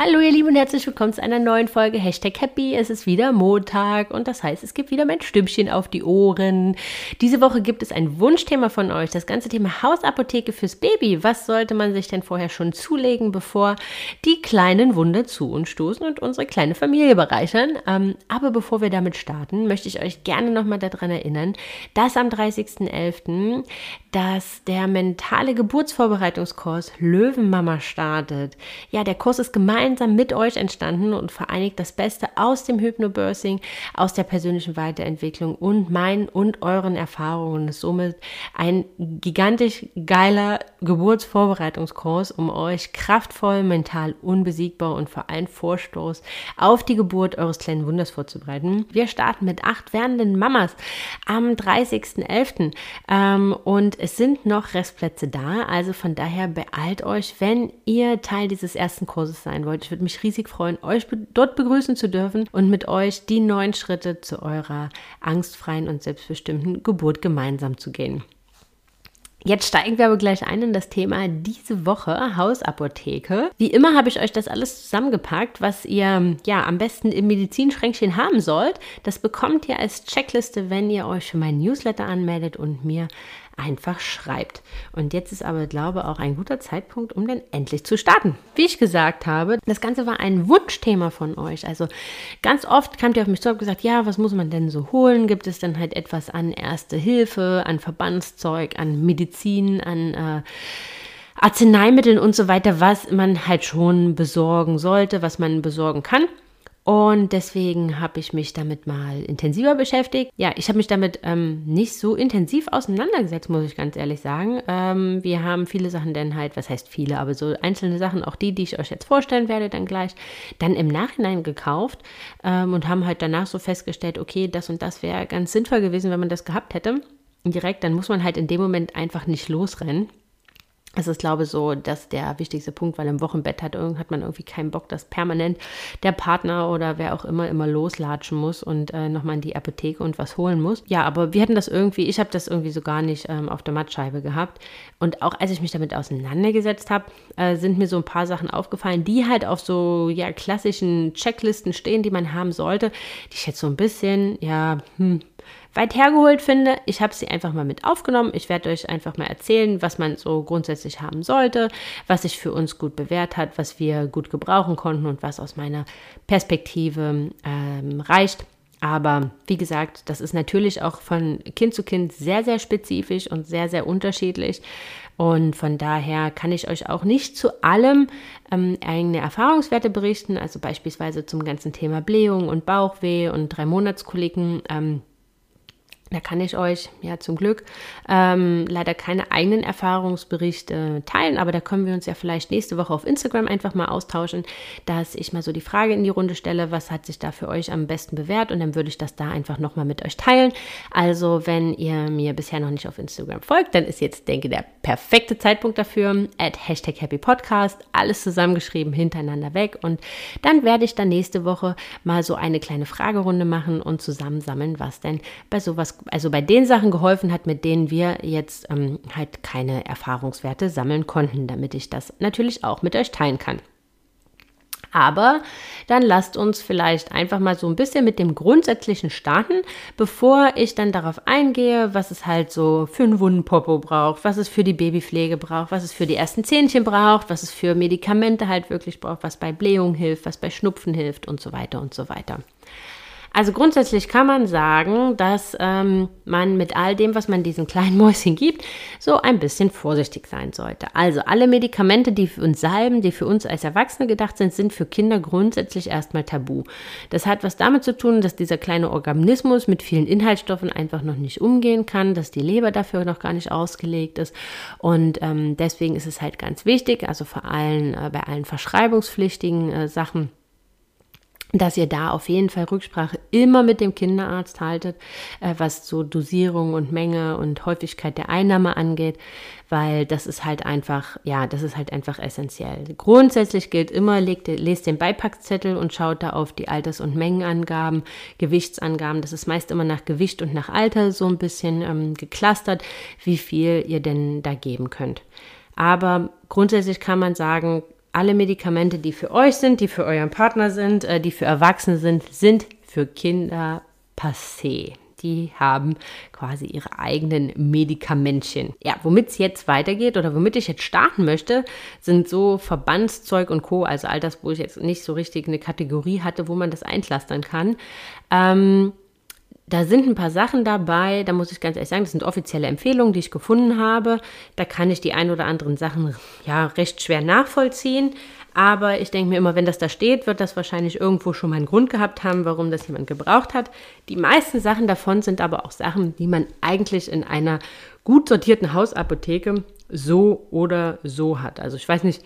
Hallo ihr Lieben und herzlich willkommen zu einer neuen Folge Hashtag Happy. Es ist wieder Montag und das heißt, es gibt wieder mein Stimmchen auf die Ohren. Diese Woche gibt es ein Wunschthema von euch, das ganze Thema Hausapotheke fürs Baby. Was sollte man sich denn vorher schon zulegen, bevor die kleinen Wunder zu uns stoßen und unsere kleine Familie bereichern? Ähm, aber bevor wir damit starten, möchte ich euch gerne nochmal daran erinnern, dass am 30.11. dass der mentale Geburtsvorbereitungskurs Löwenmama startet. Ja, der Kurs ist gemein gemeinsam mit euch entstanden und vereinigt das Beste aus dem Hypnobirthing, aus der persönlichen Weiterentwicklung und meinen und euren Erfahrungen. somit ein gigantisch geiler Geburtsvorbereitungskurs, um euch kraftvoll, mental unbesiegbar und für einen Vorstoß auf die Geburt eures kleinen Wunders vorzubereiten. Wir starten mit acht werdenden Mamas am 30.11. Ähm, und es sind noch Restplätze da, also von daher beeilt euch, wenn ihr Teil dieses ersten Kurses sein wollt wollt. Ich würde mich riesig freuen, euch dort begrüßen zu dürfen und mit euch die neuen Schritte zu eurer angstfreien und selbstbestimmten Geburt gemeinsam zu gehen. Jetzt steigen wir aber gleich ein in das Thema diese Woche Hausapotheke. Wie immer habe ich euch das alles zusammengepackt, was ihr ja am besten im Medizinschränkchen haben sollt. Das bekommt ihr als Checkliste, wenn ihr euch für meinen Newsletter anmeldet und mir einfach schreibt. Und jetzt ist aber, glaube ich, auch ein guter Zeitpunkt, um dann endlich zu starten. Wie ich gesagt habe, das Ganze war ein Wunschthema von euch. Also ganz oft kamt ihr auf mich zu und gesagt, ja, was muss man denn so holen? Gibt es dann halt etwas an Erste Hilfe, an Verbandszeug, an Medizin, an äh, Arzneimitteln und so weiter, was man halt schon besorgen sollte, was man besorgen kann. Und deswegen habe ich mich damit mal intensiver beschäftigt. Ja, ich habe mich damit ähm, nicht so intensiv auseinandergesetzt, muss ich ganz ehrlich sagen. Ähm, wir haben viele Sachen dann halt, was heißt viele, aber so einzelne Sachen, auch die, die ich euch jetzt vorstellen werde, dann gleich, dann im Nachhinein gekauft ähm, und haben halt danach so festgestellt, okay, das und das wäre ganz sinnvoll gewesen, wenn man das gehabt hätte. Direkt, dann muss man halt in dem Moment einfach nicht losrennen. Das ist, glaube ich, so, dass der wichtigste Punkt, weil im Wochenbett hat, hat man irgendwie keinen Bock, dass permanent der Partner oder wer auch immer immer loslatschen muss und äh, nochmal in die Apotheke und was holen muss. Ja, aber wir hatten das irgendwie, ich habe das irgendwie so gar nicht ähm, auf der Mattscheibe gehabt. Und auch als ich mich damit auseinandergesetzt habe, äh, sind mir so ein paar Sachen aufgefallen, die halt auf so ja klassischen Checklisten stehen, die man haben sollte, die ich jetzt so ein bisschen, ja, hm, weit hergeholt finde. Ich habe sie einfach mal mit aufgenommen. Ich werde euch einfach mal erzählen, was man so grundsätzlich haben sollte, was sich für uns gut bewährt hat, was wir gut gebrauchen konnten und was aus meiner Perspektive ähm, reicht. Aber wie gesagt, das ist natürlich auch von Kind zu Kind sehr, sehr spezifisch und sehr, sehr unterschiedlich. Und von daher kann ich euch auch nicht zu allem ähm, eigene Erfahrungswerte berichten. Also beispielsweise zum ganzen Thema Blähung und Bauchweh und drei Monatskoliken. Ähm, da kann ich euch ja zum Glück ähm, leider keine eigenen Erfahrungsberichte teilen, aber da können wir uns ja vielleicht nächste Woche auf Instagram einfach mal austauschen, dass ich mal so die Frage in die Runde stelle, was hat sich da für euch am besten bewährt und dann würde ich das da einfach nochmal mit euch teilen. Also wenn ihr mir bisher noch nicht auf Instagram folgt, dann ist jetzt, denke ich, der perfekte Zeitpunkt dafür. At Hashtag Happy Podcast, alles zusammengeschrieben, hintereinander weg und dann werde ich dann nächste Woche mal so eine kleine Fragerunde machen und zusammensammeln, was denn bei sowas also bei den Sachen geholfen hat, mit denen wir jetzt ähm, halt keine Erfahrungswerte sammeln konnten, damit ich das natürlich auch mit euch teilen kann. Aber dann lasst uns vielleicht einfach mal so ein bisschen mit dem Grundsätzlichen starten, bevor ich dann darauf eingehe, was es halt so für einen Wundenpopo braucht, was es für die Babypflege braucht, was es für die ersten Zähnchen braucht, was es für Medikamente halt wirklich braucht, was bei Blähung hilft, was bei Schnupfen hilft und so weiter und so weiter. Also grundsätzlich kann man sagen, dass ähm, man mit all dem, was man diesen kleinen Mäuschen gibt, so ein bisschen vorsichtig sein sollte. Also alle Medikamente, die für uns Salben, die für uns als Erwachsene gedacht sind, sind für Kinder grundsätzlich erstmal tabu. Das hat was damit zu tun, dass dieser kleine Organismus mit vielen Inhaltsstoffen einfach noch nicht umgehen kann, dass die Leber dafür noch gar nicht ausgelegt ist. Und ähm, deswegen ist es halt ganz wichtig, also vor allem äh, bei allen verschreibungspflichtigen äh, Sachen, dass ihr da auf jeden Fall Rücksprache immer mit dem Kinderarzt haltet, äh, was so Dosierung und Menge und Häufigkeit der Einnahme angeht, weil das ist halt einfach, ja, das ist halt einfach essentiell. Grundsätzlich gilt immer, legt, lest den Beipackzettel und schaut da auf die Alters- und Mengenangaben, Gewichtsangaben. Das ist meist immer nach Gewicht und nach Alter so ein bisschen ähm, geklustert, wie viel ihr denn da geben könnt. Aber grundsätzlich kann man sagen, alle Medikamente, die für euch sind, die für euren Partner sind, äh, die für Erwachsene sind, sind für Kinder passé. Die haben quasi ihre eigenen Medikamentchen. Ja, womit es jetzt weitergeht oder womit ich jetzt starten möchte, sind so Verbandszeug und Co., also all das, wo ich jetzt nicht so richtig eine Kategorie hatte, wo man das einklastern kann. Ähm, da sind ein paar Sachen dabei, da muss ich ganz ehrlich sagen, das sind offizielle Empfehlungen, die ich gefunden habe. Da kann ich die ein oder anderen Sachen ja recht schwer nachvollziehen. Aber ich denke mir immer, wenn das da steht, wird das wahrscheinlich irgendwo schon mal einen Grund gehabt haben, warum das jemand gebraucht hat. Die meisten Sachen davon sind aber auch Sachen, die man eigentlich in einer gut sortierten Hausapotheke so oder so hat. Also ich weiß nicht,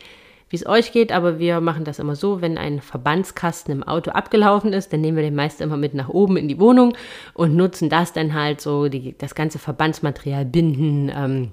wie es euch geht, aber wir machen das immer so, wenn ein Verbandskasten im Auto abgelaufen ist, dann nehmen wir den meist immer mit nach oben in die Wohnung und nutzen das dann halt so, die, das ganze Verbandsmaterial binden, ähm,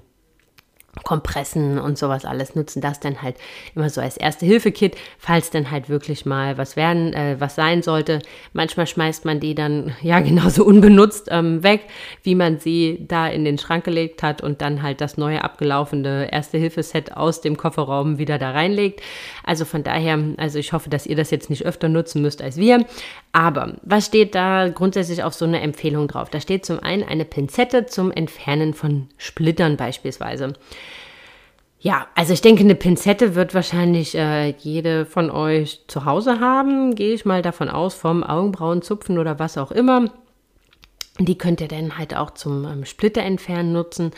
Kompressen und sowas alles nutzen das dann halt immer so als erste Hilfe-Kit, falls dann halt wirklich mal was werden, äh, was sein sollte. Manchmal schmeißt man die dann ja genauso unbenutzt ähm, weg, wie man sie da in den Schrank gelegt hat und dann halt das neue abgelaufene Erste-Hilfe-Set aus dem Kofferraum wieder da reinlegt. Also von daher, also ich hoffe, dass ihr das jetzt nicht öfter nutzen müsst als wir. Aber was steht da grundsätzlich auf so eine Empfehlung drauf? Da steht zum einen eine Pinzette zum Entfernen von Splittern beispielsweise. Ja, also ich denke, eine Pinzette wird wahrscheinlich äh, jede von euch zu Hause haben. Gehe ich mal davon aus, vom Augenbrauenzupfen oder was auch immer. Die könnt ihr dann halt auch zum ähm, Splitter entfernen nutzen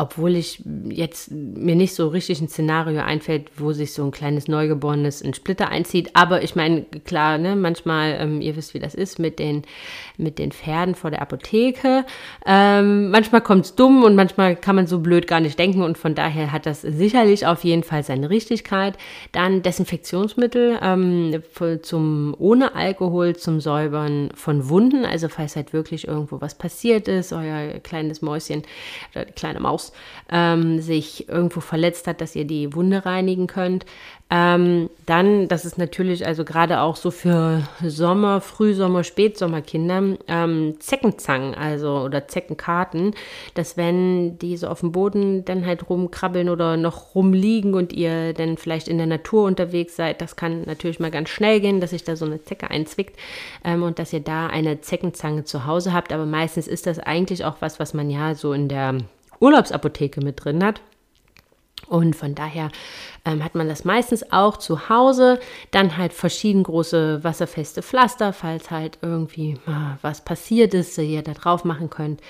obwohl ich jetzt mir nicht so richtig ein Szenario einfällt, wo sich so ein kleines Neugeborenes in Splitter einzieht. Aber ich meine, klar, ne, manchmal, ähm, ihr wisst, wie das ist mit den, mit den Pferden vor der Apotheke. Ähm, manchmal kommt es dumm und manchmal kann man so blöd gar nicht denken und von daher hat das sicherlich auf jeden Fall seine Richtigkeit. Dann Desinfektionsmittel ähm, zum ohne Alkohol zum Säubern von Wunden. Also falls halt wirklich irgendwo was passiert ist, euer kleines Mäuschen oder die kleine Maus ähm, sich irgendwo verletzt hat, dass ihr die Wunde reinigen könnt. Ähm, dann, das ist natürlich also gerade auch so für Sommer, Frühsommer, Spätsommerkinder, ähm, Zeckenzangen, also oder Zeckenkarten, dass wenn die so auf dem Boden dann halt rumkrabbeln oder noch rumliegen und ihr dann vielleicht in der Natur unterwegs seid, das kann natürlich mal ganz schnell gehen, dass sich da so eine Zecke einzwickt ähm, und dass ihr da eine Zeckenzange zu Hause habt. Aber meistens ist das eigentlich auch was, was man ja so in der Urlaubsapotheke mit drin hat. Und von daher ähm, hat man das meistens auch zu Hause. Dann halt verschieden große wasserfeste Pflaster, falls halt irgendwie äh, was passiert ist, ihr da drauf machen könnt.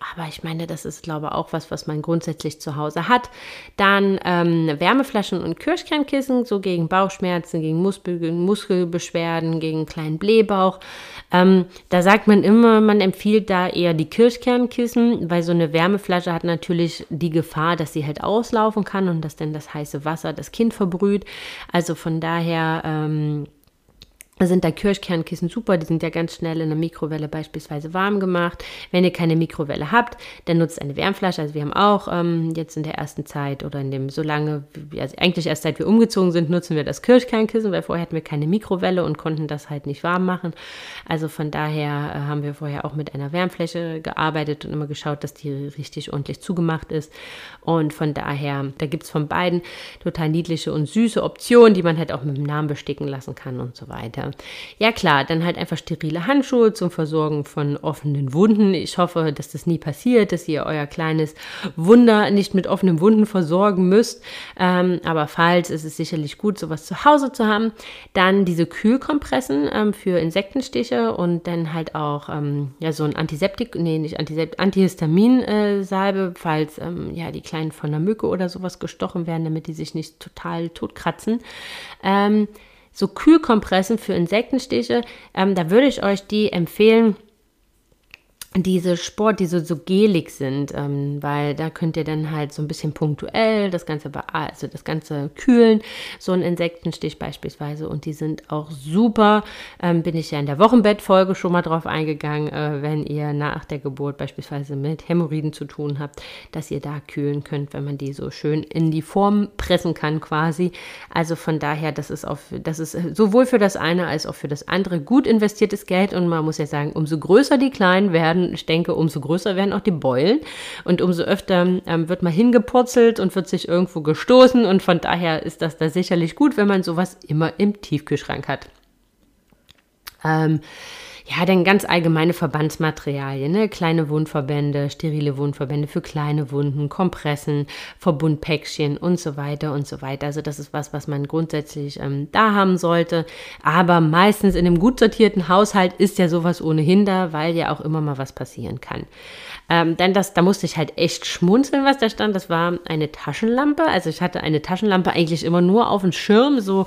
Aber ich meine, das ist, glaube ich, auch was, was man grundsätzlich zu Hause hat. Dann ähm, Wärmeflaschen und Kirschkernkissen, so gegen Bauchschmerzen, gegen Muskel Muskelbeschwerden, gegen kleinen Blähbauch. Ähm, da sagt man immer, man empfiehlt da eher die Kirschkernkissen, weil so eine Wärmeflasche hat natürlich die Gefahr, dass sie halt auslaufen kann und dass dann das heiße Wasser das Kind verbrüht. Also von daher ähm, sind da Kirschkernkissen super, die sind ja ganz schnell in der Mikrowelle beispielsweise warm gemacht. Wenn ihr keine Mikrowelle habt, dann nutzt eine Wärmflasche. Also wir haben auch ähm, jetzt in der ersten Zeit oder in dem so lange, also eigentlich erst seit wir umgezogen sind, nutzen wir das Kirschkernkissen, weil vorher hatten wir keine Mikrowelle und konnten das halt nicht warm machen. Also von daher äh, haben wir vorher auch mit einer Wärmfläche gearbeitet und immer geschaut, dass die richtig ordentlich zugemacht ist. Und von daher, da gibt es von beiden total niedliche und süße Optionen, die man halt auch mit dem Namen besticken lassen kann und so weiter. Ja klar, dann halt einfach sterile Handschuhe zum Versorgen von offenen Wunden. Ich hoffe, dass das nie passiert, dass ihr euer kleines Wunder nicht mit offenen Wunden versorgen müsst. Ähm, aber falls ist es sicherlich gut, sowas zu Hause zu haben. Dann diese Kühlkompressen ähm, für Insektenstiche und dann halt auch ähm, ja so ein Antiseptik, nee, nicht Antisept, Antihistamin-Salbe, falls ähm, ja die Kleinen von einer Mücke oder sowas gestochen werden, damit die sich nicht total totkratzen. Ähm, so Kühlkompressen für Insektenstiche. Ähm, da würde ich euch die empfehlen. Diese Sport, die so, so gelig sind, ähm, weil da könnt ihr dann halt so ein bisschen punktuell das Ganze, also das Ganze kühlen, so ein Insektenstich beispielsweise. Und die sind auch super, ähm, bin ich ja in der Wochenbettfolge schon mal drauf eingegangen, äh, wenn ihr nach der Geburt beispielsweise mit Hämorrhoiden zu tun habt, dass ihr da kühlen könnt, wenn man die so schön in die Form pressen kann quasi. Also von daher, das ist auf, das ist sowohl für das eine als auch für das andere gut investiertes Geld. Und man muss ja sagen, umso größer die kleinen werden, ich denke, umso größer werden auch die Beulen und umso öfter ähm, wird mal hingepurzelt und wird sich irgendwo gestoßen und von daher ist das da sicherlich gut, wenn man sowas immer im Tiefkühlschrank hat. Ähm, ja, dann ganz allgemeine Verbandsmaterialien, ne? kleine Wundverbände, sterile Wundverbände für kleine Wunden, Kompressen, Verbundpäckchen und so weiter und so weiter. Also das ist was, was man grundsätzlich ähm, da haben sollte. Aber meistens in einem gut sortierten Haushalt ist ja sowas ohnehin da, weil ja auch immer mal was passieren kann. Ähm, denn das, da musste ich halt echt schmunzeln, was da stand. Das war eine Taschenlampe. Also ich hatte eine Taschenlampe eigentlich immer nur auf dem Schirm, so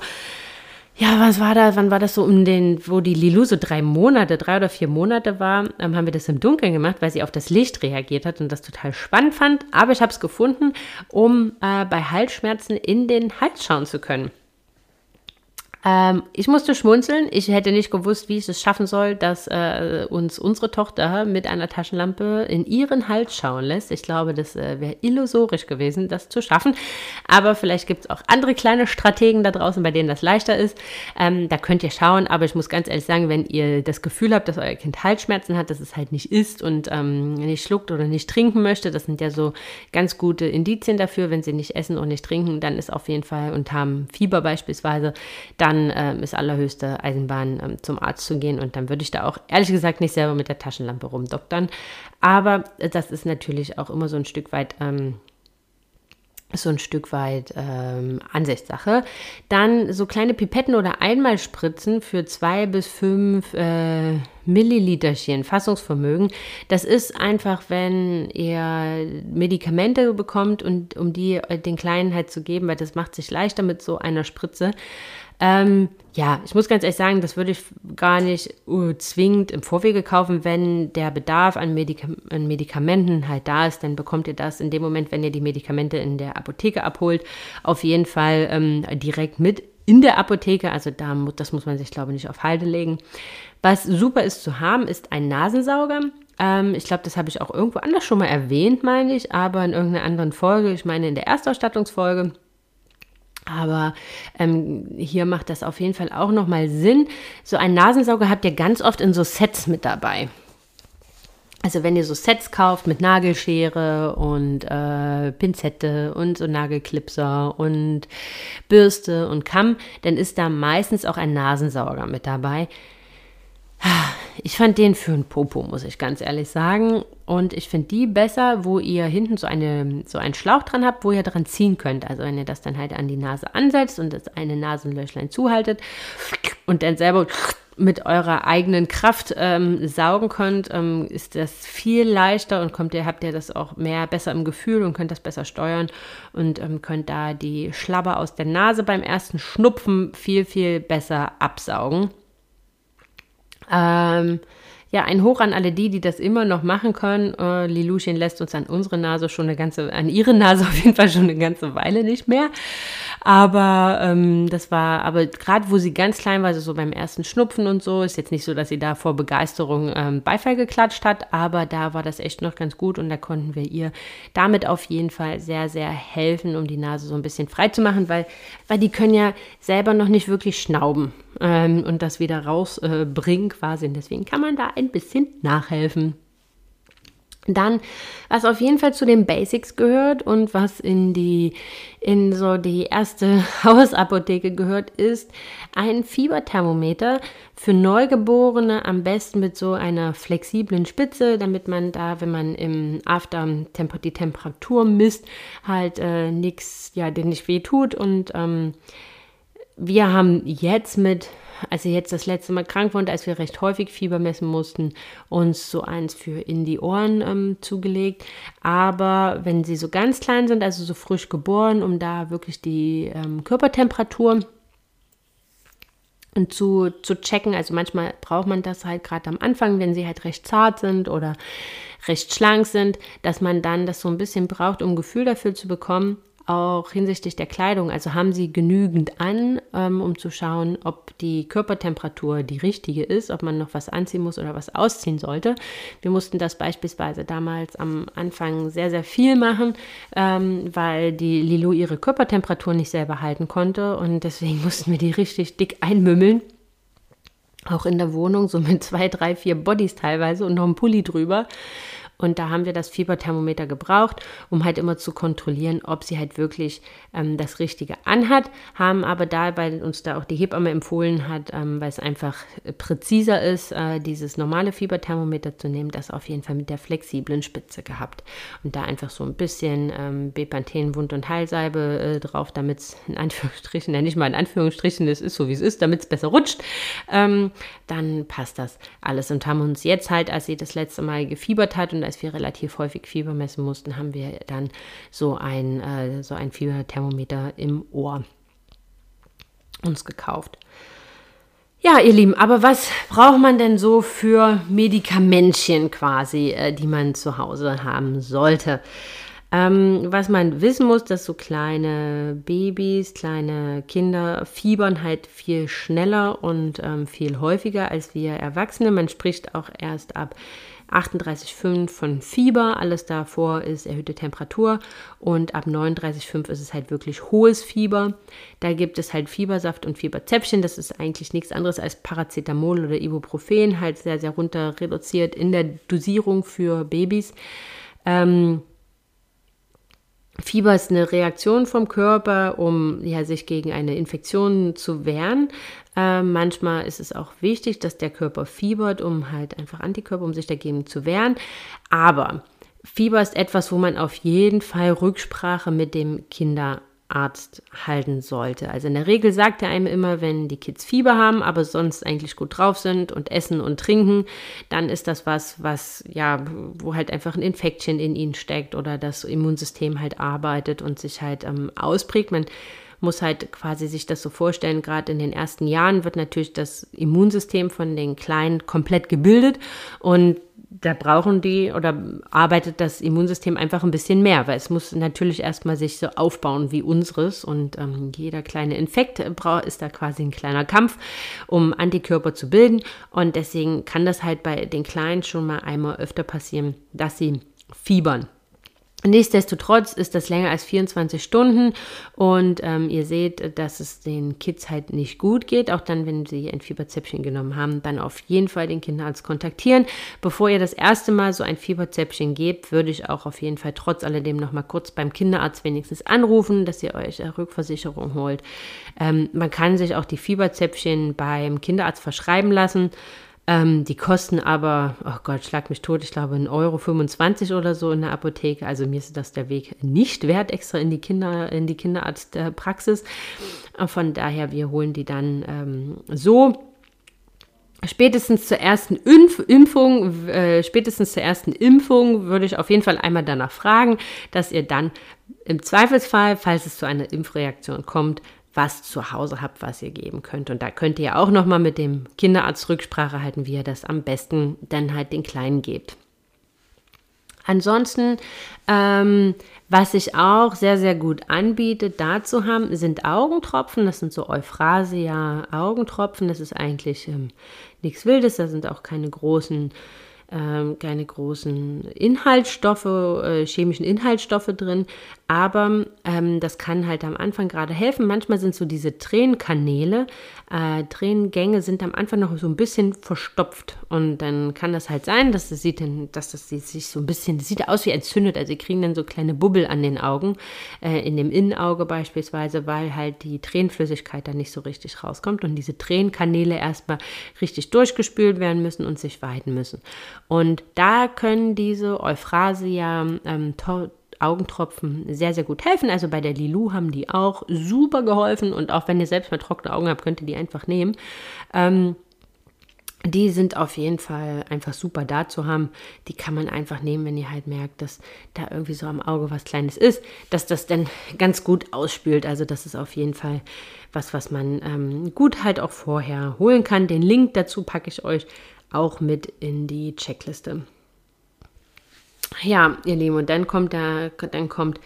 ja, was war da, wann war das so um den, wo die Lilou so drei Monate, drei oder vier Monate war, ähm, haben wir das im Dunkeln gemacht, weil sie auf das Licht reagiert hat und das total spannend fand. Aber ich habe es gefunden, um äh, bei Halsschmerzen in den Hals schauen zu können. Ähm, ich musste schmunzeln. Ich hätte nicht gewusst, wie ich es schaffen soll, dass äh, uns unsere Tochter mit einer Taschenlampe in ihren Hals schauen lässt. Ich glaube, das äh, wäre illusorisch gewesen, das zu schaffen. Aber vielleicht gibt es auch andere kleine Strategen da draußen, bei denen das leichter ist. Ähm, da könnt ihr schauen. Aber ich muss ganz ehrlich sagen, wenn ihr das Gefühl habt, dass euer Kind Halsschmerzen hat, dass es halt nicht isst und ähm, nicht schluckt oder nicht trinken möchte, das sind ja so ganz gute Indizien dafür. Wenn sie nicht essen und nicht trinken, dann ist auf jeden Fall und haben Fieber beispielsweise, dann dann ähm, ist allerhöchste Eisenbahn ähm, zum Arzt zu gehen und dann würde ich da auch ehrlich gesagt nicht selber mit der Taschenlampe rumdoktern. Aber das ist natürlich auch immer so ein Stück weit ähm, so ein Stück weit ähm, Ansichtssache. Dann so kleine Pipetten oder Einmalspritzen für zwei bis fünf äh, Milliliterchen Fassungsvermögen. Das ist einfach, wenn ihr Medikamente bekommt und um die äh, den Kleinen halt zu geben, weil das macht sich leichter mit so einer Spritze. Ähm, ja, ich muss ganz ehrlich sagen, das würde ich gar nicht uh, zwingend im Vorwege kaufen. Wenn der Bedarf an, Medika an, Medikamenten halt da ist, dann bekommt ihr das in dem Moment, wenn ihr die Medikamente in der Apotheke abholt, auf jeden Fall ähm, direkt mit in der Apotheke. Also da, das muss man sich, glaube ich, nicht auf Halde legen. Was super ist zu haben, ist ein Nasensauger. Ähm, ich glaube, das habe ich auch irgendwo anders schon mal erwähnt, meine ich, aber in irgendeiner anderen Folge. Ich meine in der Erstausstattungsfolge. Aber ähm, hier macht das auf jeden Fall auch nochmal Sinn. So ein Nasensauger habt ihr ganz oft in so Sets mit dabei. Also wenn ihr so Sets kauft mit Nagelschere und äh, Pinzette und so Nagelklipser und Bürste und Kamm, dann ist da meistens auch ein Nasensauger mit dabei. Ich fand den für ein Popo, muss ich ganz ehrlich sagen. Und ich finde die besser, wo ihr hinten so, eine, so einen Schlauch dran habt, wo ihr dran ziehen könnt. Also wenn ihr das dann halt an die Nase ansetzt und das eine Nasenlöchlein zuhaltet und dann selber mit eurer eigenen Kraft ähm, saugen könnt, ähm, ist das viel leichter und kommt ihr, habt ihr das auch mehr besser im Gefühl und könnt das besser steuern und ähm, könnt da die Schlabber aus der Nase beim ersten Schnupfen viel, viel besser absaugen. Ähm, ja, ein Hoch an alle die, die das immer noch machen können. Äh, Liluschen lässt uns an unsere Nase schon eine ganze, an ihre Nase auf jeden Fall schon eine ganze Weile nicht mehr. Aber ähm, das war, aber gerade wo sie ganz klein war, so beim ersten Schnupfen und so, ist jetzt nicht so, dass sie da vor Begeisterung ähm, Beifall geklatscht hat, aber da war das echt noch ganz gut und da konnten wir ihr damit auf jeden Fall sehr, sehr helfen, um die Nase so ein bisschen frei zu machen, weil, weil die können ja selber noch nicht wirklich schnauben ähm, und das wieder rausbringen äh, quasi. Und deswegen kann man da ein bisschen nachhelfen. Dann, was auf jeden Fall zu den Basics gehört und was in die, in so die erste Hausapotheke gehört, ist ein Fieberthermometer für Neugeborene, am besten mit so einer flexiblen Spitze, damit man da, wenn man im After die Temperatur misst, halt äh, nichts, ja, den nicht weh tut und ähm, wir haben jetzt mit, als ich jetzt das letzte Mal krank wurde, als wir recht häufig Fieber messen mussten, uns so eins für in die Ohren ähm, zugelegt. Aber wenn sie so ganz klein sind, also so frisch geboren, um da wirklich die ähm, Körpertemperatur und zu, zu checken. Also manchmal braucht man das halt gerade am Anfang, wenn sie halt recht zart sind oder recht schlank sind, dass man dann das so ein bisschen braucht, um ein Gefühl dafür zu bekommen, auch hinsichtlich der Kleidung. Also haben sie genügend an, ähm, um zu schauen, ob die Körpertemperatur die richtige ist, ob man noch was anziehen muss oder was ausziehen sollte. Wir mussten das beispielsweise damals am Anfang sehr, sehr viel machen, ähm, weil die Lilo ihre Körpertemperatur nicht selber halten konnte und deswegen mussten wir die richtig dick einmümmeln. Auch in der Wohnung, so mit zwei, drei, vier Bodies teilweise und noch ein Pulli drüber. Und da haben wir das Fieberthermometer gebraucht, um halt immer zu kontrollieren, ob sie halt wirklich ähm, das Richtige anhat. Haben aber da, weil uns da auch die Hebamme empfohlen hat, ähm, weil es einfach präziser ist, äh, dieses normale Fieberthermometer zu nehmen, das auf jeden Fall mit der flexiblen Spitze gehabt. Und da einfach so ein bisschen ähm, Bepanthen Wund- und Heilsalbe äh, drauf, damit es in Anführungsstrichen, ja nicht mal in Anführungsstrichen, es ist so wie es ist, damit es besser rutscht. Ähm, dann passt das alles. Und haben uns jetzt halt, als sie das letzte Mal gefiebert hat und als wir relativ häufig Fieber messen mussten, haben wir dann so ein, äh, so ein Fieberthermometer im Ohr uns gekauft. Ja, ihr Lieben, aber was braucht man denn so für Medikamentchen quasi, äh, die man zu Hause haben sollte? Ähm, was man wissen muss, dass so kleine Babys, kleine Kinder fiebern halt viel schneller und ähm, viel häufiger als wir Erwachsene. Man spricht auch erst ab 38,5 von Fieber, alles davor ist erhöhte Temperatur und ab 39,5 ist es halt wirklich hohes Fieber. Da gibt es halt Fiebersaft und Fieberzäpfchen, das ist eigentlich nichts anderes als Paracetamol oder Ibuprofen, halt sehr, sehr runter reduziert in der Dosierung für Babys. Ähm, Fieber ist eine Reaktion vom Körper, um ja, sich gegen eine Infektion zu wehren. Äh, manchmal ist es auch wichtig, dass der Körper fiebert, um halt einfach Antikörper, um sich dagegen zu wehren. Aber Fieber ist etwas, wo man auf jeden Fall Rücksprache mit dem Kinderarzt halten sollte. Also in der Regel sagt er einem immer, wenn die Kids Fieber haben, aber sonst eigentlich gut drauf sind und essen und trinken, dann ist das was, was ja, wo halt einfach ein Infektchen in ihnen steckt oder das Immunsystem halt arbeitet und sich halt ähm, ausprägt. Man muss halt quasi sich das so vorstellen, gerade in den ersten Jahren wird natürlich das Immunsystem von den Kleinen komplett gebildet und da brauchen die oder arbeitet das Immunsystem einfach ein bisschen mehr, weil es muss natürlich erstmal sich so aufbauen wie unseres und ähm, jeder kleine Infekt ist da quasi ein kleiner Kampf, um Antikörper zu bilden und deswegen kann das halt bei den Kleinen schon mal einmal öfter passieren, dass sie fiebern. Nichtsdestotrotz ist das länger als 24 Stunden und ähm, ihr seht, dass es den Kids halt nicht gut geht. Auch dann, wenn sie ein Fieberzäpfchen genommen haben, dann auf jeden Fall den Kinderarzt kontaktieren. Bevor ihr das erste Mal so ein Fieberzäpfchen gebt, würde ich auch auf jeden Fall trotz alledem noch mal kurz beim Kinderarzt wenigstens anrufen, dass ihr euch eine Rückversicherung holt. Ähm, man kann sich auch die Fieberzäpfchen beim Kinderarzt verschreiben lassen. Ähm, die kosten aber, oh Gott, schlag mich tot, ich glaube 1,25 Euro oder so in der Apotheke. Also mir ist das der Weg nicht wert, extra in die Kinder, in die Kinderarztpraxis. Von daher, wir holen die dann ähm, so. Spätestens zur ersten Impf Impfung, äh, spätestens zur ersten Impfung würde ich auf jeden Fall einmal danach fragen, dass ihr dann im Zweifelsfall, falls es zu einer Impfreaktion kommt, was zu Hause habt, was ihr geben könnt. Und da könnt ihr auch nochmal mit dem Kinderarzt Rücksprache halten, wie ihr das am besten dann halt den Kleinen gebt. Ansonsten, ähm, was sich auch sehr, sehr gut anbietet, dazu haben, sind Augentropfen. Das sind so Euphrasia-Augentropfen. Das ist eigentlich ähm, nichts Wildes. Da sind auch keine großen ähm, keine großen Inhaltsstoffe, äh, chemischen Inhaltsstoffe drin, aber ähm, das kann halt am Anfang gerade helfen. Manchmal sind so diese Tränenkanäle, äh, Tränengänge sind am Anfang noch so ein bisschen verstopft und dann kann das halt sein, dass das sieht dann, dass das sich so ein bisschen, sieht aus wie entzündet, also sie kriegen dann so kleine Bubbel an den Augen, äh, in dem Innenauge beispielsweise, weil halt die Tränenflüssigkeit dann nicht so richtig rauskommt und diese Tränenkanäle erstmal richtig durchgespült werden müssen und sich weiten müssen. Und da können diese Euphrasia ähm, Augentropfen sehr, sehr gut helfen. Also bei der Lilu haben die auch super geholfen und auch wenn ihr selbst mal trockene Augen habt, könnt ihr die einfach nehmen. Ähm, die sind auf jeden Fall einfach super da zu haben. Die kann man einfach nehmen, wenn ihr halt merkt, dass da irgendwie so am Auge was Kleines ist, dass das dann ganz gut ausspült. Also das ist auf jeden Fall was, was man ähm, gut halt auch vorher holen kann. Den Link dazu packe ich euch auch mit in die Checkliste. Ja, ihr Lieben, und dann kommt da, dann kommt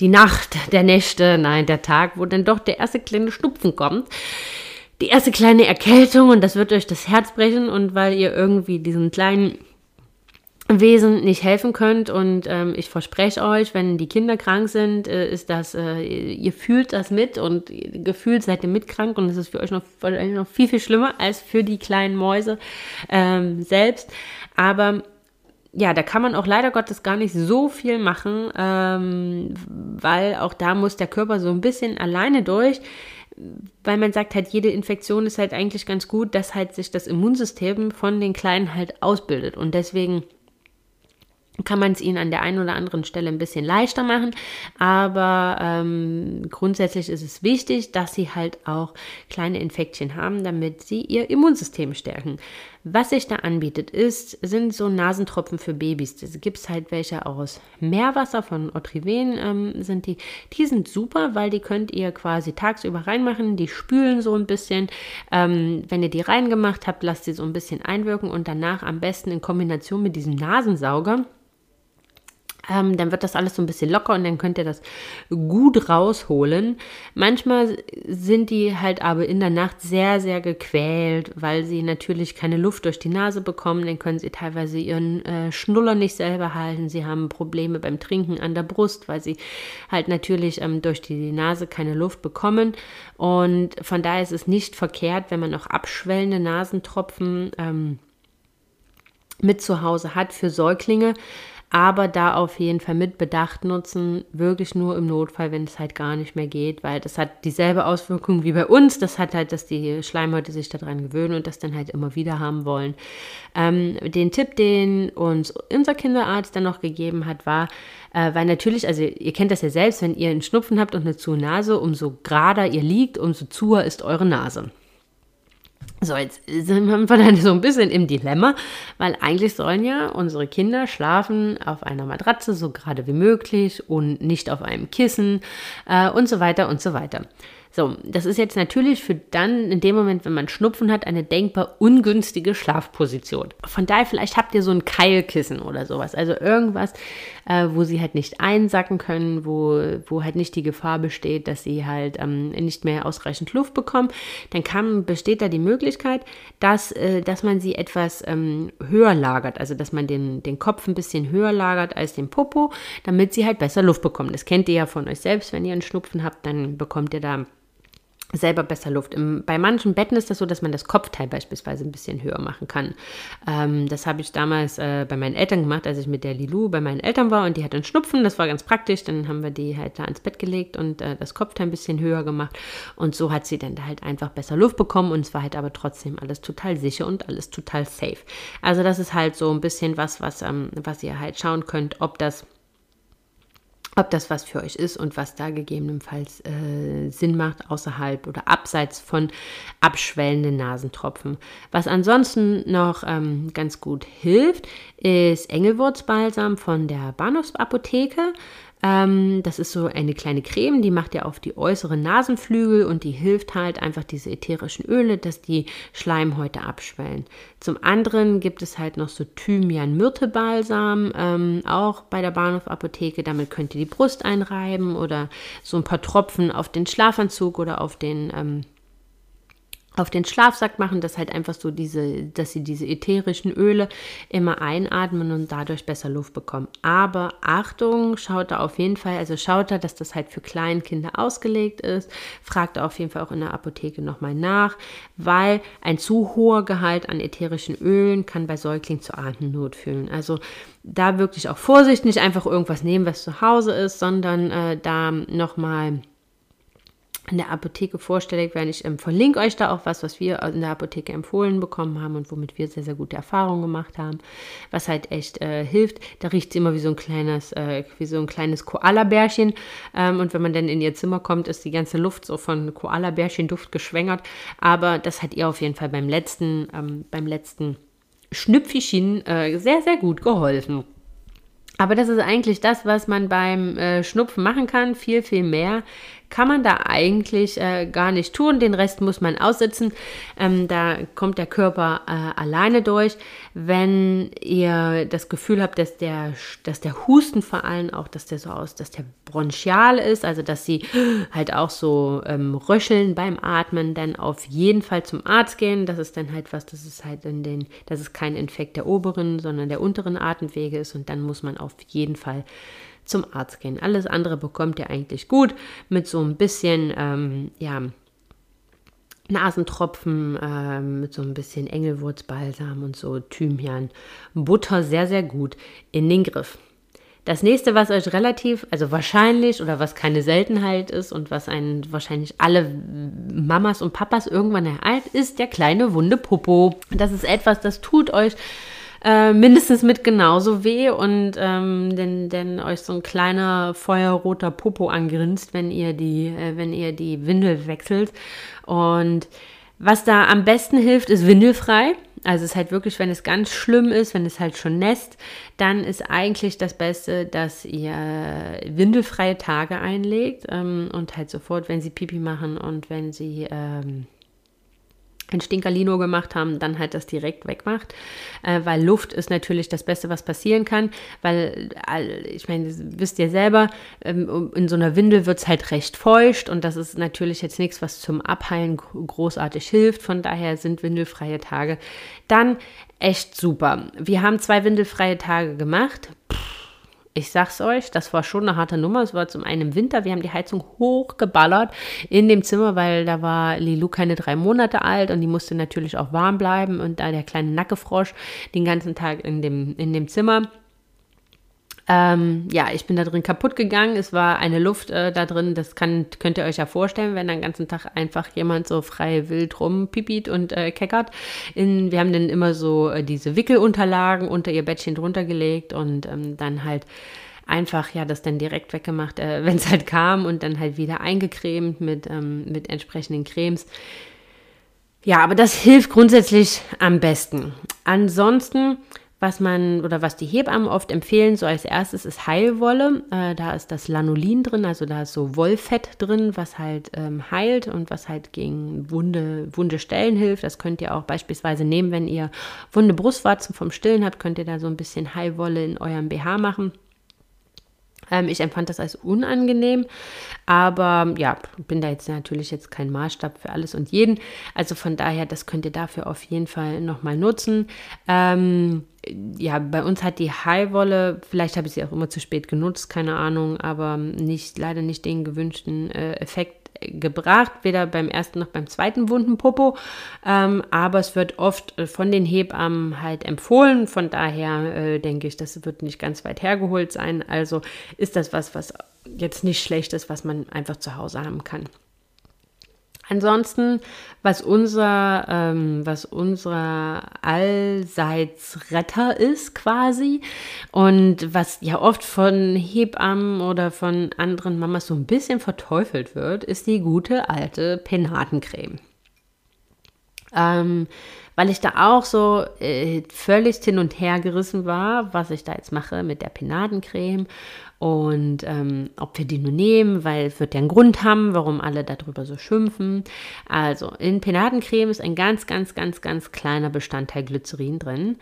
die Nacht der Nächte, nein, der Tag, wo dann doch der erste kleine Schnupfen kommt die erste kleine Erkältung und das wird euch das Herz brechen und weil ihr irgendwie diesen kleinen Wesen nicht helfen könnt und ähm, ich verspreche euch, wenn die Kinder krank sind, äh, ist das, äh, ihr fühlt das mit und gefühlt seid ihr mitkrank und es ist für euch noch, noch viel, viel schlimmer als für die kleinen Mäuse ähm, selbst. Aber ja, da kann man auch leider Gottes gar nicht so viel machen, ähm, weil auch da muss der Körper so ein bisschen alleine durch weil man sagt halt, jede Infektion ist halt eigentlich ganz gut, dass halt sich das Immunsystem von den Kleinen halt ausbildet. Und deswegen kann man es ihnen an der einen oder anderen Stelle ein bisschen leichter machen. Aber ähm, grundsätzlich ist es wichtig, dass sie halt auch kleine Infektchen haben, damit sie ihr Immunsystem stärken. Was sich da anbietet, ist, sind so Nasentropfen für Babys. Es gibt halt welche aus Meerwasser von Otriven ähm, sind die. Die sind super, weil die könnt ihr quasi tagsüber reinmachen. Die spülen so ein bisschen. Ähm, wenn ihr die reingemacht habt, lasst sie so ein bisschen einwirken und danach am besten in Kombination mit diesem Nasensauger ähm, dann wird das alles so ein bisschen locker und dann könnt ihr das gut rausholen. Manchmal sind die halt aber in der Nacht sehr, sehr gequält, weil sie natürlich keine Luft durch die Nase bekommen. Dann können sie teilweise ihren äh, Schnuller nicht selber halten. Sie haben Probleme beim Trinken an der Brust, weil sie halt natürlich ähm, durch die Nase keine Luft bekommen. Und von daher ist es nicht verkehrt, wenn man auch abschwellende Nasentropfen ähm, mit zu Hause hat für Säuglinge aber da auf jeden Fall mit Bedacht nutzen, wirklich nur im Notfall, wenn es halt gar nicht mehr geht, weil das hat dieselbe Auswirkung wie bei uns. Das hat halt, dass die Schleimhäute sich daran gewöhnen und das dann halt immer wieder haben wollen. Ähm, den Tipp, den uns unser Kinderarzt dann noch gegeben hat, war, äh, weil natürlich, also ihr kennt das ja selbst, wenn ihr einen Schnupfen habt und eine zu Nase, umso gerader ihr liegt, umso zuer ist eure Nase. So, jetzt sind wir dann so ein bisschen im Dilemma, weil eigentlich sollen ja unsere Kinder schlafen auf einer Matratze, so gerade wie möglich und nicht auf einem Kissen äh, und so weiter und so weiter. So, das ist jetzt natürlich für dann in dem Moment, wenn man Schnupfen hat, eine denkbar ungünstige Schlafposition. Von daher, vielleicht habt ihr so ein Keilkissen oder sowas. Also irgendwas, äh, wo sie halt nicht einsacken können, wo, wo halt nicht die Gefahr besteht, dass sie halt ähm, nicht mehr ausreichend Luft bekommen. Dann kann, besteht da die Möglichkeit, dass, äh, dass man sie etwas ähm, höher lagert. Also, dass man den, den Kopf ein bisschen höher lagert als den Popo, damit sie halt besser Luft bekommen. Das kennt ihr ja von euch selbst. Wenn ihr einen Schnupfen habt, dann bekommt ihr da selber besser Luft. Im, bei manchen Betten ist das so, dass man das Kopfteil beispielsweise ein bisschen höher machen kann. Ähm, das habe ich damals äh, bei meinen Eltern gemacht, als ich mit der Lilu bei meinen Eltern war und die hat einen Schnupfen. Das war ganz praktisch. Dann haben wir die halt da ins Bett gelegt und äh, das Kopfteil ein bisschen höher gemacht. Und so hat sie dann halt einfach besser Luft bekommen und es war halt aber trotzdem alles total sicher und alles total safe. Also das ist halt so ein bisschen was, was, ähm, was ihr halt schauen könnt, ob das ob das was für euch ist und was da gegebenenfalls äh, Sinn macht außerhalb oder abseits von abschwellenden Nasentropfen. Was ansonsten noch ähm, ganz gut hilft, ist Engelwurzbalsam von der Bahnhofsapotheke. Ähm, das ist so eine kleine Creme, die macht ja auf die äußeren Nasenflügel und die hilft halt einfach diese ätherischen Öle, dass die Schleimhäute abschwellen. Zum anderen gibt es halt noch so Thymian-Myrte-Balsam, ähm, auch bei der Bahnhofapotheke. Damit könnt ihr die Brust einreiben oder so ein paar Tropfen auf den Schlafanzug oder auf den ähm, auf den Schlafsack machen, dass halt einfach so diese, dass sie diese ätherischen Öle immer einatmen und dadurch besser Luft bekommen. Aber Achtung, schaut da auf jeden Fall, also schaut da, dass das halt für Kleinkinder ausgelegt ist. Fragt auf jeden Fall auch in der Apotheke nochmal nach, weil ein zu hoher Gehalt an ätherischen Ölen kann bei Säuglingen zu Atemnot führen. Also da wirklich auch Vorsicht, nicht einfach irgendwas nehmen, was zu Hause ist, sondern äh, da nochmal in der Apotheke vorstellig werden. Ich ähm, verlinke euch da auch was, was wir in der Apotheke empfohlen bekommen haben und womit wir sehr, sehr gute Erfahrungen gemacht haben, was halt echt äh, hilft. Da riecht es immer wie so ein kleines, äh, wie so ein kleines Koala-Bärchen. Ähm, und wenn man dann in ihr Zimmer kommt, ist die ganze Luft so von Koala-Bärchen-Duft geschwängert. Aber das hat ihr auf jeden Fall beim letzten, ähm, beim letzten Schnüpfichen äh, sehr, sehr gut geholfen. Aber das ist eigentlich das, was man beim äh, Schnupfen machen kann. Viel, viel mehr kann man da eigentlich äh, gar nicht tun. Den Rest muss man aussitzen. Ähm, da kommt der Körper äh, alleine durch. Wenn ihr das Gefühl habt, dass der, dass der Husten vor allem auch, dass der so aus, dass der bronchial ist, also dass sie halt auch so ähm, röcheln beim Atmen, dann auf jeden Fall zum Arzt gehen. Das ist dann halt was, das ist halt in den, das ist kein Infekt der oberen, sondern der unteren Atemwege ist und dann muss man auf jeden Fall zum Arzt gehen. Alles andere bekommt ihr eigentlich gut mit so ein bisschen, ähm, ja, Nasentropfen äh, mit so ein bisschen Engelwurzbalsam und so Thymian, Butter sehr, sehr gut in den Griff. Das nächste, was euch relativ, also wahrscheinlich oder was keine Seltenheit ist und was einen wahrscheinlich alle Mamas und Papas irgendwann ereilt, ist der kleine wunde Popo. Das ist etwas, das tut euch äh, mindestens mit genauso weh und ähm, denn, denn euch so ein kleiner feuerroter Popo angrinst, wenn ihr die, äh, wenn ihr die Windel wechselt. Und was da am besten hilft, ist windelfrei. Also es ist halt wirklich, wenn es ganz schlimm ist, wenn es halt schon nässt, dann ist eigentlich das Beste, dass ihr windelfreie Tage einlegt ähm, und halt sofort, wenn sie Pipi machen und wenn sie ähm, ein Stinkerlino gemacht haben, dann halt das direkt wegmacht, äh, weil Luft ist natürlich das Beste, was passieren kann, weil ich meine, wisst ihr selber, ähm, in so einer Windel wird es halt recht feucht und das ist natürlich jetzt nichts, was zum Abheilen großartig hilft, von daher sind windelfreie Tage dann echt super. Wir haben zwei windelfreie Tage gemacht. Ich sag's euch, das war schon eine harte Nummer. Es war zum einen im Winter, wir haben die Heizung hochgeballert in dem Zimmer, weil da war Lilu keine drei Monate alt und die musste natürlich auch warm bleiben und da der kleine Nackefrosch den ganzen Tag in dem, in dem Zimmer. Ähm, ja, ich bin da drin kaputt gegangen. Es war eine Luft äh, da drin. Das kann, könnt ihr euch ja vorstellen, wenn den ganzen Tag einfach jemand so frei wild rumpipit und äh, keckert. In, wir haben dann immer so äh, diese Wickelunterlagen unter ihr Bettchen drunter gelegt und ähm, dann halt einfach ja das dann direkt weggemacht, äh, wenn es halt kam und dann halt wieder eingecremt mit, ähm, mit entsprechenden Cremes. Ja, aber das hilft grundsätzlich am besten. Ansonsten was man oder was die Hebammen oft empfehlen, so als erstes ist Heilwolle. Äh, da ist das Lanolin drin, also da ist so Wollfett drin, was halt ähm, heilt und was halt gegen wunde, wunde Stellen hilft. Das könnt ihr auch beispielsweise nehmen, wenn ihr wunde Brustwarzen vom Stillen habt, könnt ihr da so ein bisschen Heilwolle in eurem BH machen. Ähm, ich empfand das als unangenehm, aber ja, bin da jetzt natürlich jetzt kein Maßstab für alles und jeden. Also von daher, das könnt ihr dafür auf jeden Fall nochmal nutzen. Ähm, ja, bei uns hat die Highwolle, vielleicht habe ich sie auch immer zu spät genutzt, keine Ahnung, aber nicht, leider nicht den gewünschten äh, Effekt gebracht, weder beim ersten noch beim zweiten wunden Popo. Ähm, aber es wird oft äh, von den Hebammen halt empfohlen. Von daher äh, denke ich, das wird nicht ganz weit hergeholt sein. Also ist das was, was jetzt nicht schlecht ist, was man einfach zu Hause haben kann. Ansonsten, was unser, ähm, was unser Allseitsretter ist quasi und was ja oft von Hebammen oder von anderen Mamas so ein bisschen verteufelt wird, ist die gute alte Penatencreme. Ähm, weil ich da auch so äh, völlig hin und her gerissen war, was ich da jetzt mache mit der Penatencreme und ähm, ob wir die nur nehmen, weil es wird ja einen Grund haben, warum alle darüber so schimpfen. Also in Penatencreme ist ein ganz, ganz, ganz, ganz kleiner Bestandteil Glycerin drin.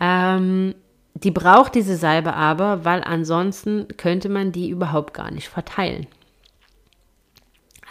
Ähm, die braucht diese Salbe aber, weil ansonsten könnte man die überhaupt gar nicht verteilen.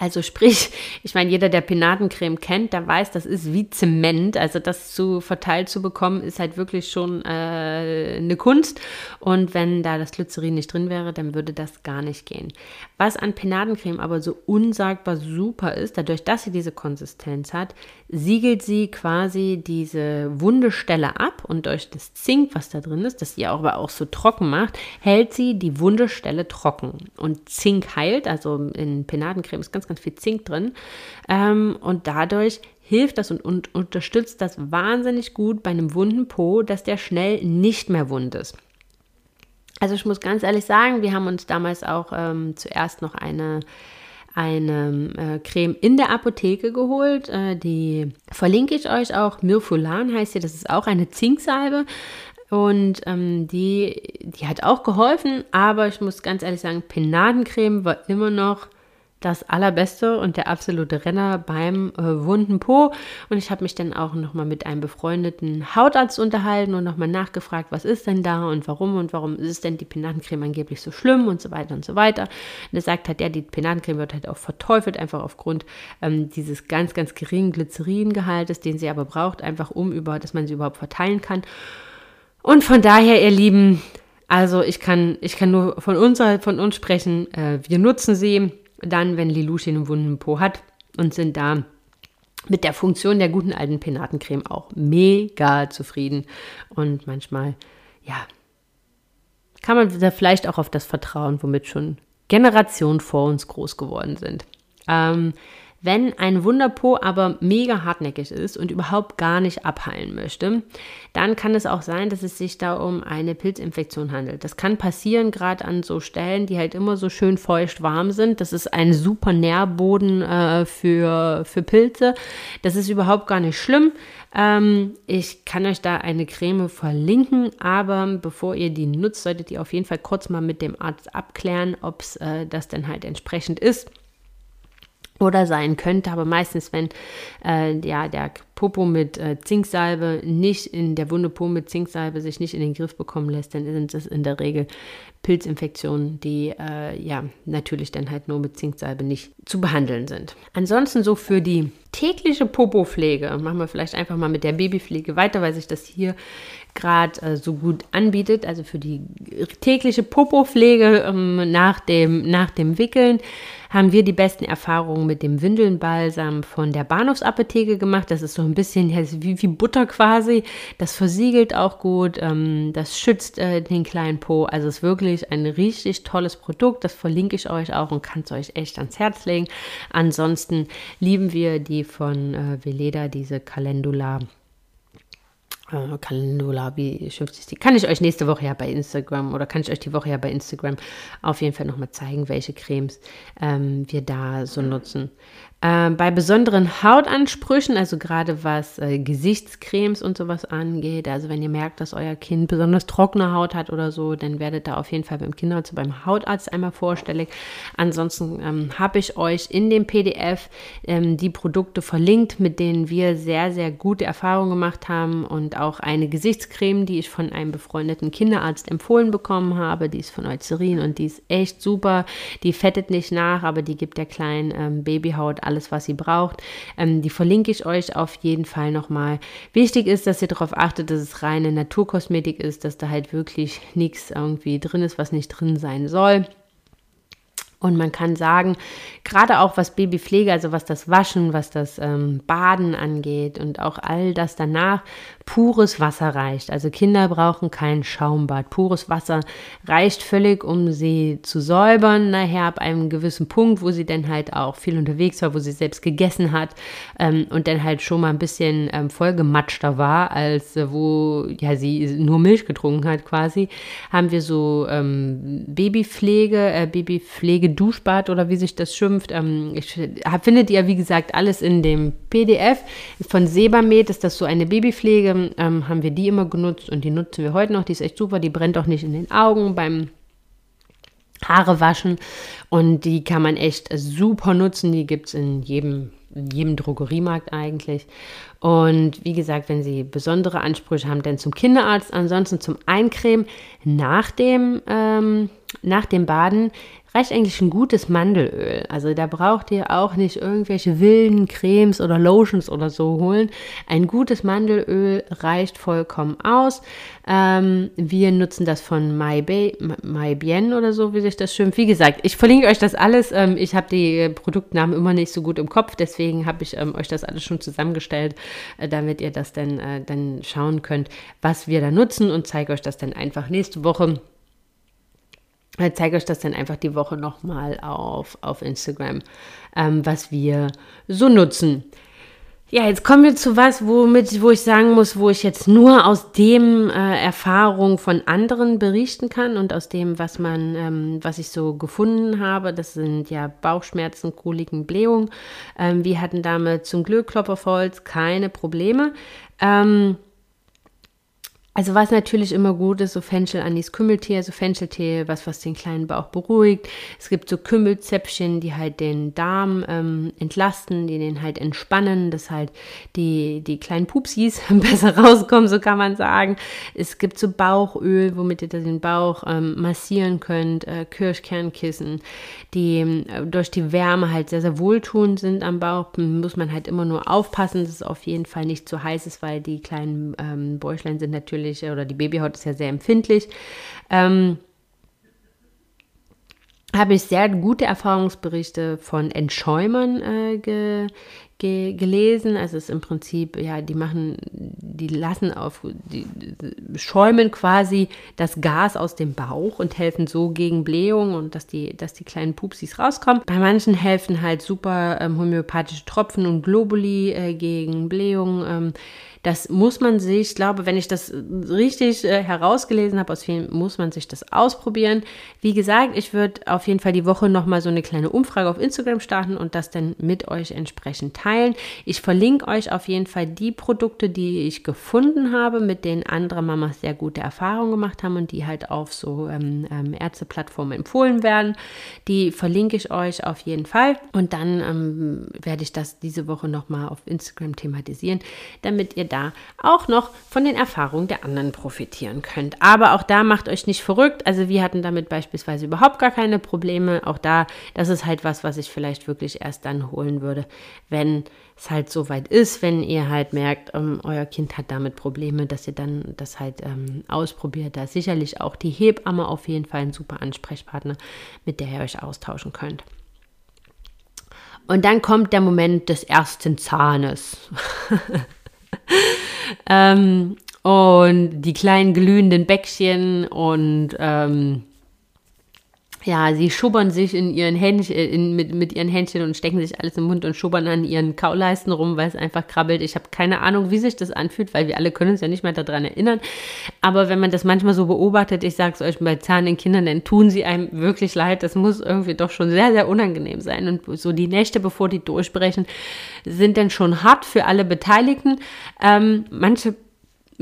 Also sprich, ich meine, jeder, der Penatencreme kennt, der weiß, das ist wie Zement. Also das zu verteilt zu bekommen, ist halt wirklich schon äh, eine Kunst. Und wenn da das Glycerin nicht drin wäre, dann würde das gar nicht gehen. Was an Penadencreme aber so unsagbar super ist, dadurch, dass sie diese Konsistenz hat, siegelt sie quasi diese wunde Stelle ab und durch das Zink, was da drin ist, das sie aber auch so trocken macht, hält sie die wunde Stelle trocken. Und Zink heilt, also in Penadencreme ist ganz, ganz viel Zink drin. Ähm, und dadurch hilft das und, und unterstützt das wahnsinnig gut bei einem wunden Po, dass der schnell nicht mehr wund ist. Also ich muss ganz ehrlich sagen, wir haben uns damals auch ähm, zuerst noch eine eine äh, Creme in der Apotheke geholt. Äh, die verlinke ich euch auch. Mirfulan heißt sie. Das ist auch eine Zinksalbe. Und ähm, die, die hat auch geholfen. Aber ich muss ganz ehrlich sagen, Penadencreme war immer noch das Allerbeste und der absolute Renner beim äh, wunden Po. Und ich habe mich dann auch nochmal mit einem befreundeten Hautarzt unterhalten und nochmal nachgefragt, was ist denn da und warum und warum ist denn die Penatencreme angeblich so schlimm und so weiter und so weiter. Und er sagt halt, ja, die Penatencreme wird halt auch verteufelt, einfach aufgrund ähm, dieses ganz, ganz geringen Glyceringehaltes, den sie aber braucht, einfach um über, dass man sie überhaupt verteilen kann. Und von daher, ihr Lieben, also ich kann, ich kann nur von uns, von uns sprechen. Äh, wir nutzen sie dann, wenn Lilushi einen wunden Po hat und sind da mit der Funktion der guten alten Penatencreme auch mega zufrieden. Und manchmal, ja, kann man da vielleicht auch auf das vertrauen, womit schon Generationen vor uns groß geworden sind. Ähm, wenn ein Wunderpo aber mega hartnäckig ist und überhaupt gar nicht abheilen möchte, dann kann es auch sein, dass es sich da um eine Pilzinfektion handelt. Das kann passieren, gerade an so Stellen, die halt immer so schön feucht warm sind. Das ist ein super Nährboden äh, für, für Pilze. Das ist überhaupt gar nicht schlimm. Ähm, ich kann euch da eine Creme verlinken, aber bevor ihr die nutzt, solltet ihr auf jeden Fall kurz mal mit dem Arzt abklären, ob es äh, das denn halt entsprechend ist oder sein könnte, aber meistens, wenn äh, ja, der Popo mit äh, Zinksalbe nicht in der Wunde Po mit Zinksalbe sich nicht in den Griff bekommen lässt, dann sind es in der Regel Pilzinfektionen, die äh, ja natürlich dann halt nur mit Zinksalbe nicht zu behandeln sind. Ansonsten so für die tägliche Popo-Pflege machen wir vielleicht einfach mal mit der Babypflege weiter, weil sich das hier gerade äh, so gut anbietet. Also für die tägliche Popo-Pflege ähm, nach, dem, nach dem Wickeln haben wir die besten Erfahrungen mit dem Windelnbalsam von der Bahnhofsapotheke gemacht. Das ist so ein bisschen wie, wie Butter quasi. Das versiegelt auch gut. Ähm, das schützt äh, den kleinen Po. Also es ist wirklich ein richtig tolles Produkt. Das verlinke ich euch auch und kann es euch echt ans Herz legen. Ansonsten lieben wir die von äh, Veleda, diese Calendula äh, Calendula, wie schimpft sich die? Kann ich euch nächste Woche ja bei Instagram oder kann ich euch die Woche ja bei Instagram auf jeden Fall nochmal zeigen, welche Cremes ähm, wir da so nutzen. Äh, bei besonderen Hautansprüchen, also gerade was äh, Gesichtscremes und sowas angeht, also wenn ihr merkt, dass euer Kind besonders trockene Haut hat oder so, dann werdet da auf jeden Fall beim Kinderarzt, beim Hautarzt einmal vorstellig. Ansonsten ähm, habe ich euch in dem PDF ähm, die Produkte verlinkt, mit denen wir sehr, sehr gute Erfahrungen gemacht haben und auch eine Gesichtscreme, die ich von einem befreundeten Kinderarzt empfohlen bekommen habe. Die ist von Eucerin und die ist echt super. Die fettet nicht nach, aber die gibt der kleinen ähm, Babyhaut alles, was sie braucht. Ähm, die verlinke ich euch auf jeden Fall nochmal. Wichtig ist, dass ihr darauf achtet, dass es reine Naturkosmetik ist, dass da halt wirklich nichts irgendwie drin ist, was nicht drin sein soll. Und man kann sagen, gerade auch was Babypflege, also was das Waschen, was das ähm, Baden angeht und auch all das danach, pures Wasser reicht. Also Kinder brauchen kein Schaumbad. Pures Wasser reicht völlig, um sie zu säubern. Nachher ab einem gewissen Punkt, wo sie dann halt auch viel unterwegs war, wo sie selbst gegessen hat ähm, und dann halt schon mal ein bisschen ähm, vollgematschter war, als äh, wo ja sie nur Milch getrunken hat quasi, haben wir so ähm, Babypflege, äh, Babypflege Duschbad oder wie sich das schimpft. Ähm, ich, findet ihr, wie gesagt, alles in dem PDF. Von Sebamed ist das so eine Babypflege. Ähm, haben wir die immer genutzt und die nutzen wir heute noch. Die ist echt super. Die brennt auch nicht in den Augen beim Haare waschen. Und die kann man echt super nutzen. Die gibt es in jedem in jedem Drogeriemarkt eigentlich. Und wie gesagt, wenn Sie besondere Ansprüche haben, dann zum Kinderarzt. Ansonsten zum Eincremen nach dem, ähm, nach dem Baden reicht eigentlich ein gutes Mandelöl. Also da braucht ihr auch nicht irgendwelche wilden Cremes oder Lotions oder so holen. Ein gutes Mandelöl reicht vollkommen aus. Ähm, wir nutzen das von MyBien oder so, wie sich das schön. Wie gesagt, ich verlinke euch das alles. Ähm, ich habe die Produktnamen immer nicht so gut im Kopf, deswegen habe ich ähm, euch das alles schon zusammengestellt, äh, damit ihr das dann, äh, dann schauen könnt, was wir da nutzen und zeige euch das dann einfach nächste Woche ich zeige euch das dann einfach die Woche nochmal auf, auf Instagram, ähm, was wir so nutzen. Ja, jetzt kommen wir zu was, womit, wo ich sagen muss, wo ich jetzt nur aus dem äh, Erfahrung von anderen berichten kann und aus dem, was man, ähm, was ich so gefunden habe. Das sind ja Bauchschmerzen, Koliken, Blähungen. Ähm, wir hatten damit zum Glück Klopperholz keine Probleme. Ähm, also was natürlich immer gut ist, so Fenchel, Anis, Kümmeltee, also Fencheltee, was, was den kleinen Bauch beruhigt. Es gibt so Kümmelzäpfchen, die halt den Darm ähm, entlasten, die den halt entspannen, dass halt die, die kleinen Pupsis besser rauskommen, so kann man sagen. Es gibt so Bauchöl, womit ihr den Bauch ähm, massieren könnt, äh, Kirschkernkissen, die äh, durch die Wärme halt sehr, sehr wohltuend sind am Bauch. Muss man halt immer nur aufpassen, dass es auf jeden Fall nicht zu heiß ist, weil die kleinen ähm, Bäuchlein sind natürlich natürlich, oder die Babyhaut ist ja sehr empfindlich. Ähm, habe ich sehr gute Erfahrungsberichte von Entschäumern äh, ge, ge, gelesen. Also es ist im Prinzip, ja, die machen, die lassen auf, die, schäumen quasi das Gas aus dem Bauch und helfen so gegen Blähung und dass die, dass die kleinen Pupsis rauskommen. Bei manchen helfen halt super ähm, homöopathische Tropfen und Globuli äh, gegen Blähung. Ähm, das muss man sich, ich glaube, wenn ich das richtig äh, herausgelesen habe aus vielen, muss man sich das ausprobieren. Wie gesagt, ich würde auf jeden Fall die Woche nochmal so eine kleine Umfrage auf Instagram starten und das dann mit euch entsprechend teilen. Ich verlinke euch auf jeden Fall die Produkte, die ich gefunden habe, mit denen andere Mamas sehr gute Erfahrungen gemacht haben und die halt auf so ähm, ähm, Ärzteplattformen empfohlen werden. Die verlinke ich euch auf jeden Fall und dann ähm, werde ich das diese Woche nochmal auf Instagram thematisieren, damit ihr da auch noch von den Erfahrungen der anderen profitieren könnt. Aber auch da macht euch nicht verrückt. Also wir hatten damit beispielsweise überhaupt gar keine Probleme. Auch da, das ist halt was, was ich vielleicht wirklich erst dann holen würde, wenn es halt so weit ist, wenn ihr halt merkt, ähm, euer Kind hat damit Probleme, dass ihr dann das halt ähm, ausprobiert. Da ist sicherlich auch die Hebamme auf jeden Fall ein super Ansprechpartner, mit der ihr euch austauschen könnt. Und dann kommt der Moment des ersten Zahnes. ähm, und die kleinen glühenden Bäckchen und ähm, ja, sie schubbern sich in ihren Händchen, in, mit, mit ihren Händchen und stecken sich alles im Mund und schubbern an ihren Kauleisten rum, weil es einfach krabbelt. Ich habe keine Ahnung, wie sich das anfühlt, weil wir alle können uns ja nicht mehr daran erinnern. Aber wenn man das manchmal so beobachtet, ich sage es euch bei zahnenden Kindern, dann tun sie einem wirklich leid. Das muss irgendwie doch schon sehr, sehr unangenehm sein. Und so die Nächte, bevor die durchbrechen, sind dann schon hart für alle Beteiligten. Ähm, manche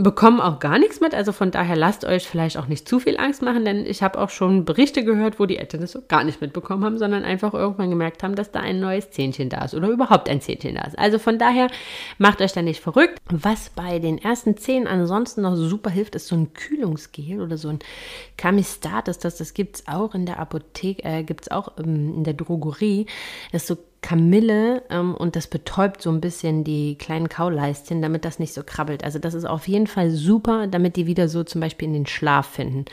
bekommen auch gar nichts mit. Also von daher lasst euch vielleicht auch nicht zu viel Angst machen, denn ich habe auch schon Berichte gehört, wo die Eltern das so gar nicht mitbekommen haben, sondern einfach irgendwann gemerkt haben, dass da ein neues Zähnchen da ist oder überhaupt ein Zähnchen da ist. Also von daher macht euch da nicht verrückt. Was bei den ersten Zähnen ansonsten noch super hilft, ist so ein Kühlungsgel oder so ein Camistat. Das, das gibt es auch in der Apotheke, äh, gibt es auch ähm, in der Drogerie. Das ist so Kamille ähm, und das betäubt so ein bisschen die kleinen Kauleistchen, damit das nicht so krabbelt. Also das ist auf jeden Fall super, damit die wieder so zum Beispiel in den Schlaf finden.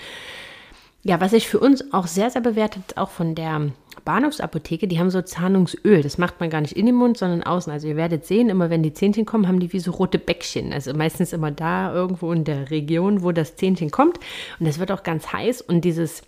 Ja, was ich für uns auch sehr, sehr bewertet, auch von der Bahnhofsapotheke, die haben so Zahnungsöl. Das macht man gar nicht in den Mund, sondern außen. Also ihr werdet sehen, immer wenn die Zähnchen kommen, haben die wie so rote Bäckchen. Also meistens immer da irgendwo in der Region, wo das Zähnchen kommt. Und das wird auch ganz heiß und dieses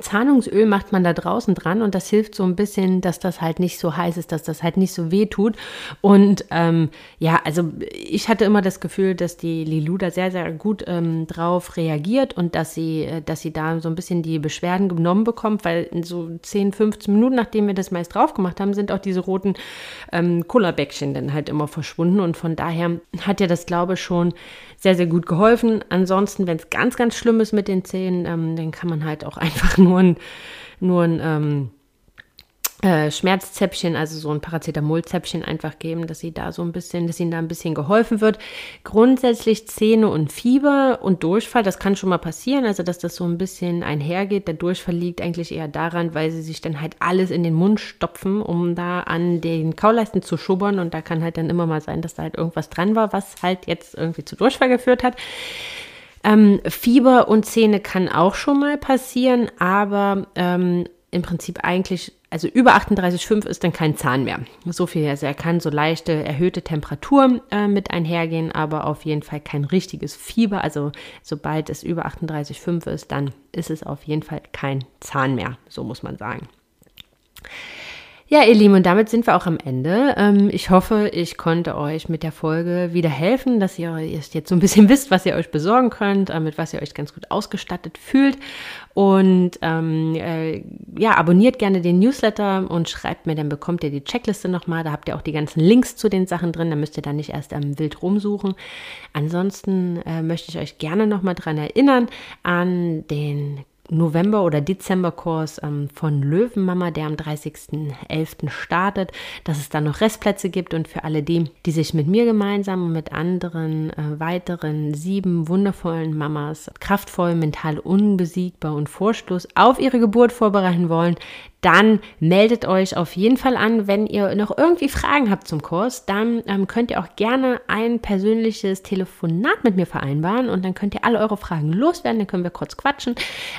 Zahnungsöl macht man da draußen dran und das hilft so ein bisschen, dass das halt nicht so heiß ist, dass das halt nicht so weh tut. Und ähm, ja, also ich hatte immer das Gefühl, dass die Lilu da sehr, sehr gut ähm, drauf reagiert und dass sie, äh, dass sie da so ein bisschen die Beschwerden genommen bekommt, weil in so 10, 15 Minuten, nachdem wir das meist drauf gemacht haben, sind auch diese roten ähm, Cola-Bäckchen dann halt immer verschwunden. Und von daher hat ja das, glaube ich, schon sehr, sehr gut geholfen. Ansonsten, wenn es ganz, ganz schlimm ist mit den Zähnen, ähm, dann kann man halt auch einfach nur ein, nur ein, ähm, äh, Schmerzzäpfchen, also so ein Paracetamolzäpfchen einfach geben, dass sie da so ein bisschen, dass ihnen da ein bisschen geholfen wird. Grundsätzlich Zähne und Fieber und Durchfall, das kann schon mal passieren, also dass das so ein bisschen einhergeht. Der Durchfall liegt eigentlich eher daran, weil sie sich dann halt alles in den Mund stopfen, um da an den Kauleisten zu schubbern und da kann halt dann immer mal sein, dass da halt irgendwas dran war, was halt jetzt irgendwie zu Durchfall geführt hat. Ähm, Fieber und Zähne kann auch schon mal passieren, aber ähm, im Prinzip eigentlich, also über 38,5 ist dann kein Zahn mehr. So viel, also er kann so leichte erhöhte Temperatur äh, mit einhergehen, aber auf jeden Fall kein richtiges Fieber. Also sobald es über 38,5 ist, dann ist es auf jeden Fall kein Zahn mehr, so muss man sagen. Ja, ihr Lieben, und damit sind wir auch am Ende. Ähm, ich hoffe, ich konnte euch mit der Folge wieder helfen, dass ihr jetzt so ein bisschen wisst, was ihr euch besorgen könnt, äh, mit was ihr euch ganz gut ausgestattet fühlt. Und ähm, äh, ja, abonniert gerne den Newsletter und schreibt mir, dann bekommt ihr die Checkliste nochmal. Da habt ihr auch die ganzen Links zu den Sachen drin. Da müsst ihr dann nicht erst am Wild rumsuchen. Ansonsten äh, möchte ich euch gerne nochmal dran erinnern an den November- oder Dezemberkurs ähm, von Löwenmama, der am 30.11. startet, dass es da noch Restplätze gibt und für alle die, die sich mit mir gemeinsam und mit anderen äh, weiteren sieben wundervollen Mamas kraftvoll, mental unbesiegbar und vorstoß auf ihre Geburt vorbereiten wollen, dann meldet euch auf jeden Fall an. Wenn ihr noch irgendwie Fragen habt zum Kurs, dann ähm, könnt ihr auch gerne ein persönliches Telefonat mit mir vereinbaren und dann könnt ihr alle eure Fragen loswerden, dann können wir kurz quatschen.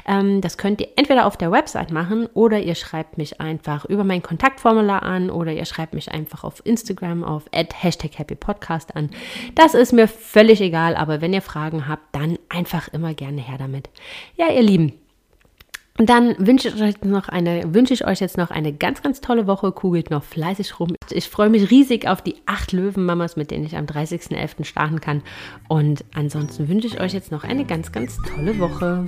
Ähm, das könnt ihr entweder auf der Website machen oder ihr schreibt mich einfach über mein Kontaktformular an oder ihr schreibt mich einfach auf Instagram auf Hashtag Happy Podcast an. Das ist mir völlig egal, aber wenn ihr Fragen habt, dann einfach immer gerne her damit. Ja, ihr Lieben. Und dann wünsche ich euch noch eine, wünsche ich euch jetzt noch eine ganz, ganz tolle Woche. Kugelt noch fleißig rum. Ich freue mich riesig auf die acht Löwenmamas, mit denen ich am 30.11. starten kann. Und ansonsten wünsche ich euch jetzt noch eine ganz, ganz tolle Woche.